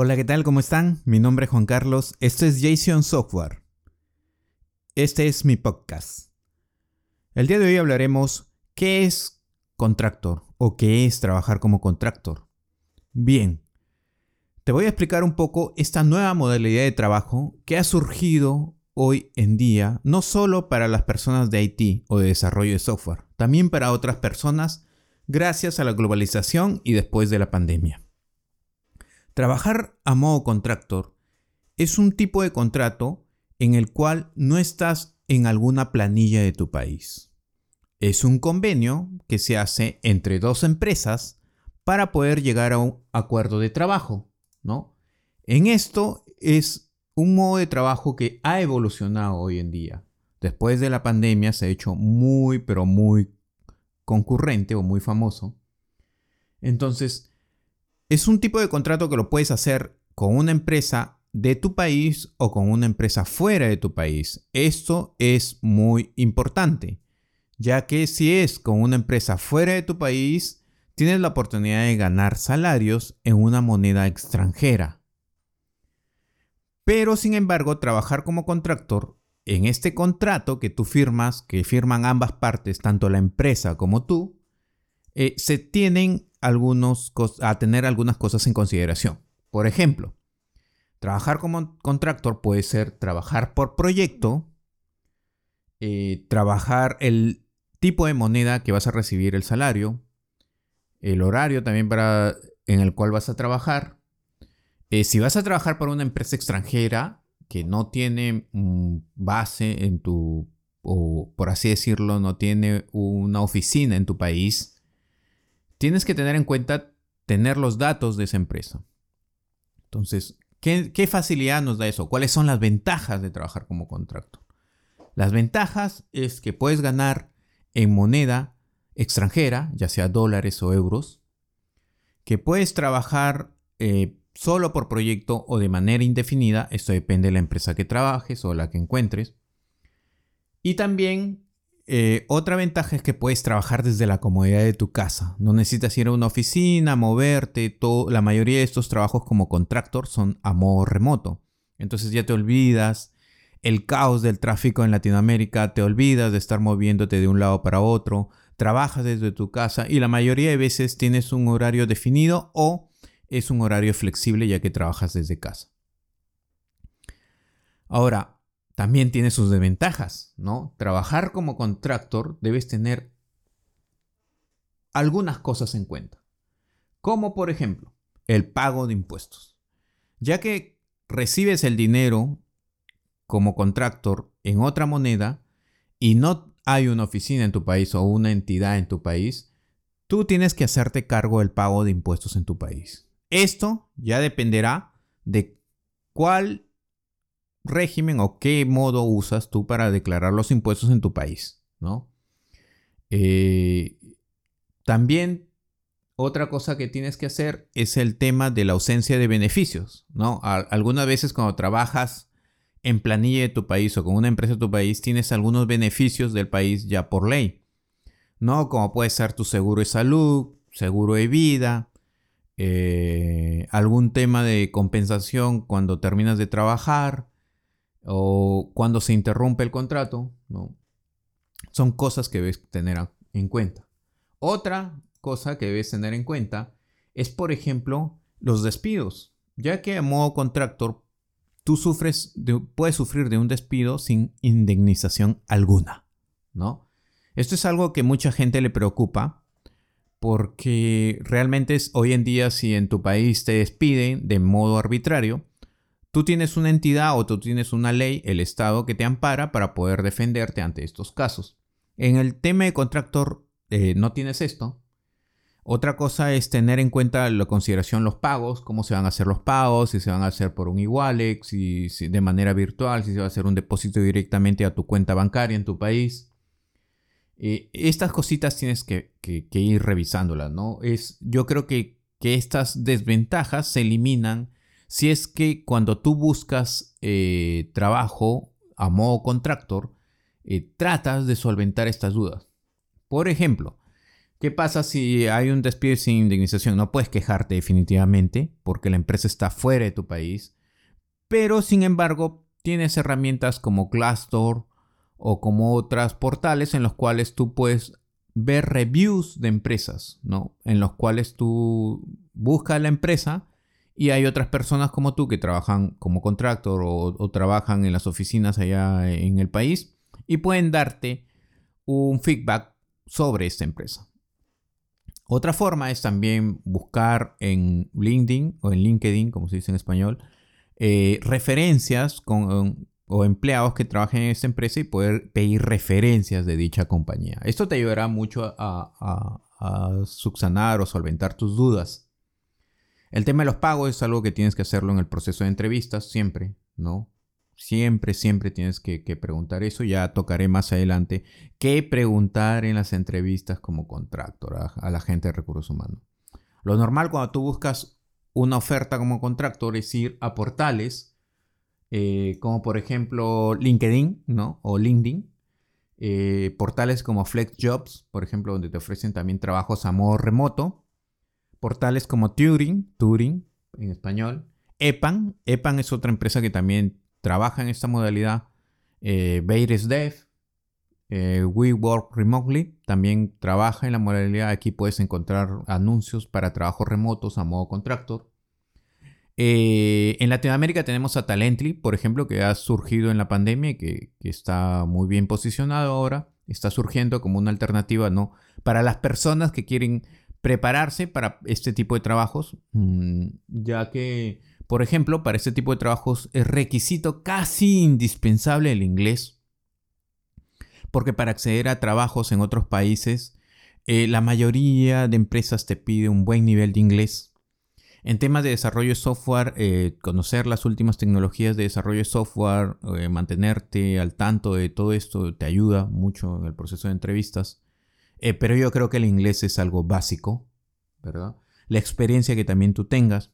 Hola, ¿qué tal? ¿Cómo están? Mi nombre es Juan Carlos. Esto es Jason Software. Este es mi podcast. El día de hoy hablaremos qué es contractor o qué es trabajar como contractor. Bien, te voy a explicar un poco esta nueva modalidad de trabajo que ha surgido hoy en día, no solo para las personas de IT o de desarrollo de software, también para otras personas gracias a la globalización y después de la pandemia. Trabajar a modo contractor es un tipo de contrato en el cual no estás en alguna planilla de tu país. Es un convenio que se hace entre dos empresas para poder llegar a un acuerdo de trabajo, ¿no? En esto es un modo de trabajo que ha evolucionado hoy en día. Después de la pandemia se ha hecho muy, pero muy concurrente o muy famoso. Entonces, es un tipo de contrato que lo puedes hacer con una empresa de tu país o con una empresa fuera de tu país. Esto es muy importante, ya que si es con una empresa fuera de tu país, tienes la oportunidad de ganar salarios en una moneda extranjera. Pero sin embargo, trabajar como contractor en este contrato que tú firmas, que firman ambas partes, tanto la empresa como tú, eh, se tienen algunos, a tener algunas cosas en consideración. Por ejemplo, trabajar como contractor puede ser trabajar por proyecto, eh, trabajar el tipo de moneda que vas a recibir el salario, el horario también para, en el cual vas a trabajar. Eh, si vas a trabajar para una empresa extranjera que no tiene base en tu, o por así decirlo, no tiene una oficina en tu país, tienes que tener en cuenta tener los datos de esa empresa. Entonces, ¿qué, facilidad nos da eso? ¿Cuáles son las ventajas de trabajar como contrato? Las ventajas es que puedes ganar en moneda extranjera, ya sea dólares o euros, que puedes trabajar eh, solo por proyecto o de manera indefinida, esto depende de la empresa que trabajes o la que encuentres, y también eh, otra ventaja es que puedes trabajar desde la comodidad de tu casa. No necesitas ir a una oficina, moverte. Todo, la mayoría de estos trabajos como contractor son a modo remoto. Entonces ya te olvidas el caos del tráfico en Latinoamérica, te olvidas de estar moviéndote de un lado para otro, trabajas desde tu casa y la mayoría de veces tienes un horario definido o es un horario flexible ya que trabajas desde casa. Ahora, también tiene sus desventajas, ¿no? Trabajar como contractor debes tener algunas cosas en cuenta, como por ejemplo el pago de impuestos, ya que recibes el dinero como contractor en otra moneda y no hay una oficina en tu país o una entidad en tu país, tú tienes que hacerte cargo del pago de impuestos en tu país. Esto ya dependerá de cuál régimen o qué modo usas tú para declarar los impuestos en tu país, ¿no? Eh, también otra cosa que tienes que hacer es el tema de la ausencia de beneficios, ¿no? algunas veces cuando trabajas en planilla de tu país o con una empresa de tu país tienes algunos beneficios del país ya por ley, ¿no? Como puede ser tu seguro de salud, seguro de vida, eh, algún tema de compensación cuando terminas de trabajar, o cuando se interrumpe el contrato, ¿no? Son cosas que debes tener en cuenta. Otra cosa que debes tener en cuenta es, por ejemplo, los despidos, ya que a modo contractor tú sufres puedes sufrir de un despido sin indemnización alguna, ¿no? Esto es algo que mucha gente le preocupa porque realmente es hoy en día si en tu país te despiden de modo arbitrario, Tú tienes una entidad o tú tienes una ley, el Estado, que te ampara para poder defenderte ante estos casos. En el tema de contractor eh, no tienes esto. Otra cosa es tener en cuenta la consideración los pagos, cómo se van a hacer los pagos, si se van a hacer por un Igualex, si, de manera virtual, si se va a hacer un depósito directamente a tu cuenta bancaria en tu país. Eh, estas cositas tienes que, ir revisándolas, ¿no? Es, yo creo que, que estas desventajas se eliminan si es que cuando tú buscas eh, trabajo a modo contractor, eh, tratas de solventar estas dudas. Por ejemplo, ¿Qué pasa si hay un despido sin indemnización? No puedes quejarte definitivamente porque la empresa está fuera de tu país, pero sin embargo tienes herramientas como Glassdoor o como otras portales en los cuales tú puedes ver reviews de empresas, ¿no? En los cuales tú buscas la empresa y hay otras personas como tú que trabajan como contractor o, trabajan en las oficinas allá en el país y pueden darte un feedback sobre esta empresa. Otra forma es también buscar en LinkedIn o en LinkedIn, como se dice en español, eh, referencias con, o empleados que trabajen en esta empresa y poder pedir referencias de dicha compañía. Esto te ayudará mucho a, subsanar o solventar tus dudas. El tema de los pagos es algo que tienes que hacerlo en el proceso de entrevistas siempre, ¿no? Siempre, siempre tienes que, preguntar eso. Ya tocaré más adelante qué preguntar en las entrevistas como contractor a, la gente de recursos humanos. Lo normal cuando tú buscas una oferta como contractor es ir a portales eh, como por ejemplo LinkedIn, ¿no? O LinkedIn. Eh, portales como FlexJobs, por ejemplo, donde te ofrecen también trabajos a modo remoto. Portales como Turing, Turing en español. EPAN, EPAN es otra empresa que también trabaja en esta modalidad. Eh, Dev, eh, We Work Remotely también trabaja en la modalidad. Aquí puedes encontrar anuncios para trabajos remotos a modo contractor. Eh, en Latinoamérica tenemos a Talently, por ejemplo, que ha surgido en la pandemia y que, está muy bien posicionado ahora. Está surgiendo como una alternativa ¿no? para las personas que quieren prepararse para este tipo de trabajos, mm, ya que por ejemplo, para este tipo de trabajos es requisito casi indispensable el inglés, porque para acceder a trabajos en otros países, eh, la mayoría de empresas te pide un buen nivel de inglés. En temas de desarrollo de software, eh, conocer las últimas tecnologías de desarrollo de software, eh, mantenerte al tanto de todo esto te ayuda mucho en el proceso de entrevistas. Pero yo creo que el inglés es algo básico, ¿verdad? La experiencia que también tú tengas.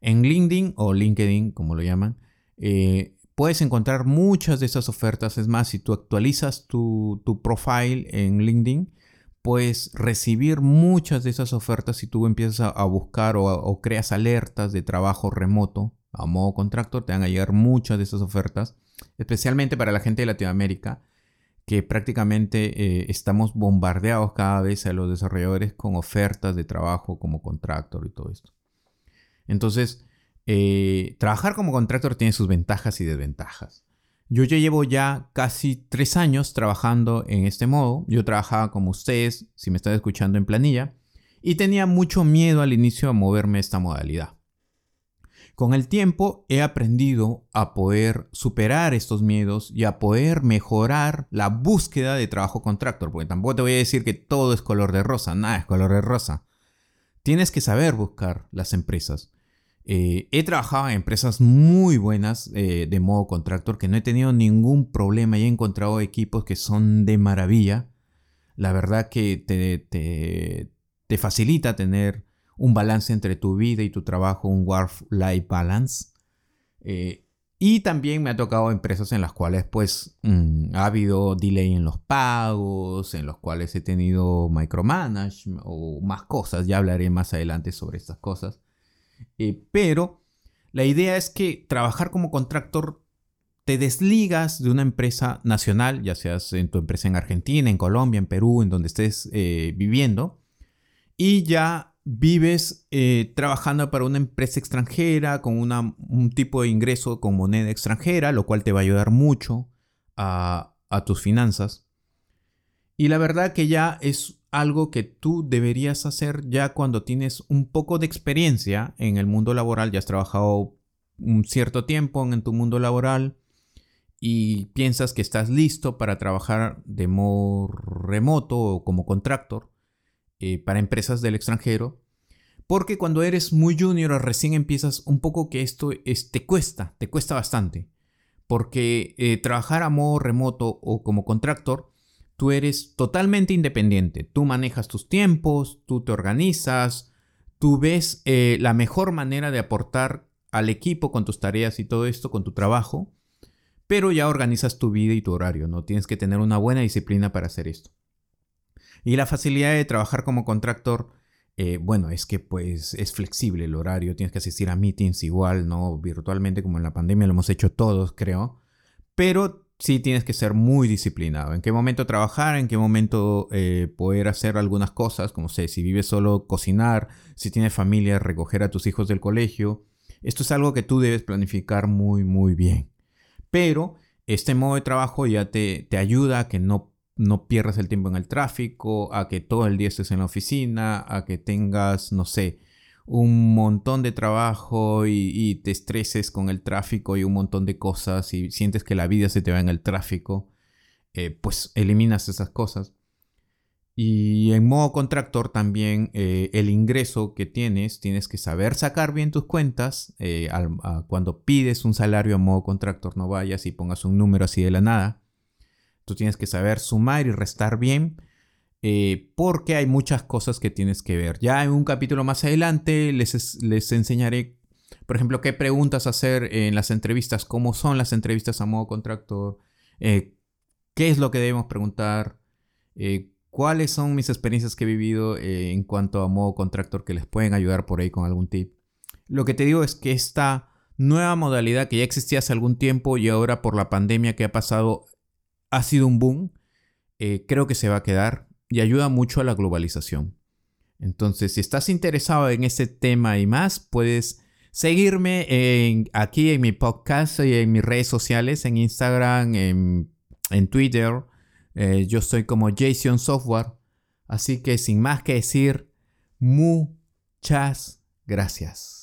En LinkedIn o LinkedIn, como lo llaman, eh, puedes encontrar muchas de esas ofertas. Es más, si tú actualizas tu, profile en LinkedIn, puedes recibir muchas de esas ofertas si tú empiezas a, buscar o, creas alertas de trabajo remoto a modo contractor, te van a llegar muchas de esas ofertas, especialmente para la gente de Latinoamérica, que prácticamente eh, estamos bombardeados cada vez a los desarrolladores con ofertas de trabajo como contractor y todo esto. Entonces, eh, trabajar como contractor tiene sus ventajas y desventajas. Yo llevo ya casi tres años trabajando en este modo. Yo trabajaba como ustedes, si me están escuchando en planilla, y tenía mucho miedo al inicio a moverme a esta modalidad. Con el tiempo he aprendido a poder superar estos miedos y a poder mejorar la búsqueda de trabajo contractor, porque tampoco te voy a decir que todo es color de rosa, nada es color de rosa. Tienes que saber buscar las empresas. Eh, he trabajado en empresas muy buenas eh, de modo contractor que no he tenido ningún problema y he encontrado equipos que son de maravilla. La verdad que te, te, facilita tener un balance entre tu vida y tu trabajo, un work-life balance. Eh, y también me ha tocado empresas en las cuales pues mm, ha habido delay en los pagos, en los cuales he tenido micromanagement o más cosas. Ya hablaré más adelante sobre estas cosas. Eh, pero la idea es que trabajar como contractor te desligas de una empresa nacional, ya seas en tu empresa en Argentina, en Colombia, en Perú, en donde estés eh, viviendo, y ya vives eh, trabajando para una empresa extranjera con un tipo de ingreso con moneda extranjera, lo cual te va a ayudar mucho a, a tus finanzas. Y la verdad que ya es algo que tú deberías hacer ya cuando tienes un poco de experiencia en el mundo laboral, ya has trabajado un cierto tiempo en tu mundo laboral y piensas que estás listo para trabajar de modo remoto o como contractor eh, para empresas del extranjero. Porque cuando eres muy junior o recién empiezas, un poco que esto te cuesta, te cuesta bastante. Porque eh, trabajar a modo remoto o como contractor Tú eres totalmente independiente, tú manejas tus tiempos, tú te organizas, tú ves eh, la mejor manera de aportar al equipo con tus tareas y todo esto, con tu trabajo, pero ya organizas tu vida y tu horario, ¿no? Tienes que tener una buena disciplina para hacer esto. Y la facilidad de trabajar como contractor, eh, bueno, es que pues es flexible el horario, tienes que asistir a meetings igual, ¿no? Virtualmente como en la pandemia lo hemos hecho todos, creo. Pero sí tienes que ser muy disciplinado. En qué momento trabajar, en qué momento eh, poder hacer algunas cosas, como sé, si vives solo, cocinar, si tienes familia, recoger a tus hijos del colegio. Esto es algo que tú debes planificar muy, muy bien. Pero este modo de trabajo ya te, te ayuda a que no, no pierdas el tiempo en el tráfico, a que todo el día estés en la oficina, a que tengas, no sé, un montón de trabajo y, te estreses con el tráfico y un montón de cosas y sientes que la vida se te va en el tráfico, eh, pues eliminas esas cosas. Y en modo contractor también eh, el ingreso que tienes, tienes que saber sacar bien tus cuentas. Eh, cuando pides un salario en modo contractor, no vayas y pongas un número así de la nada. Tienes que saber sumar y restar bien eh, porque hay muchas cosas que tienes que ver. Ya en un capítulo más adelante les, les enseñaré, por ejemplo, qué preguntas hacer en las entrevistas, cómo son las entrevistas a modo contractor, eh, qué es lo que debemos preguntar, eh, cuáles son mis experiencias que he vivido en cuanto a modo contractor que les pueden ayudar por ahí con algún tip. Lo que te digo es que esta nueva modalidad que ya existía hace algún tiempo y ahora por la pandemia que ha pasado ha sido un boom. creo que se va a quedar y ayuda mucho a la globalización. Entonces, si estás interesado en este tema y más, puedes seguirme aquí en mi podcast y en mis redes sociales, en Instagram, en, Twitter. Eh, yo soy como Jason Software. Así que sin más que decir, muchas gracias.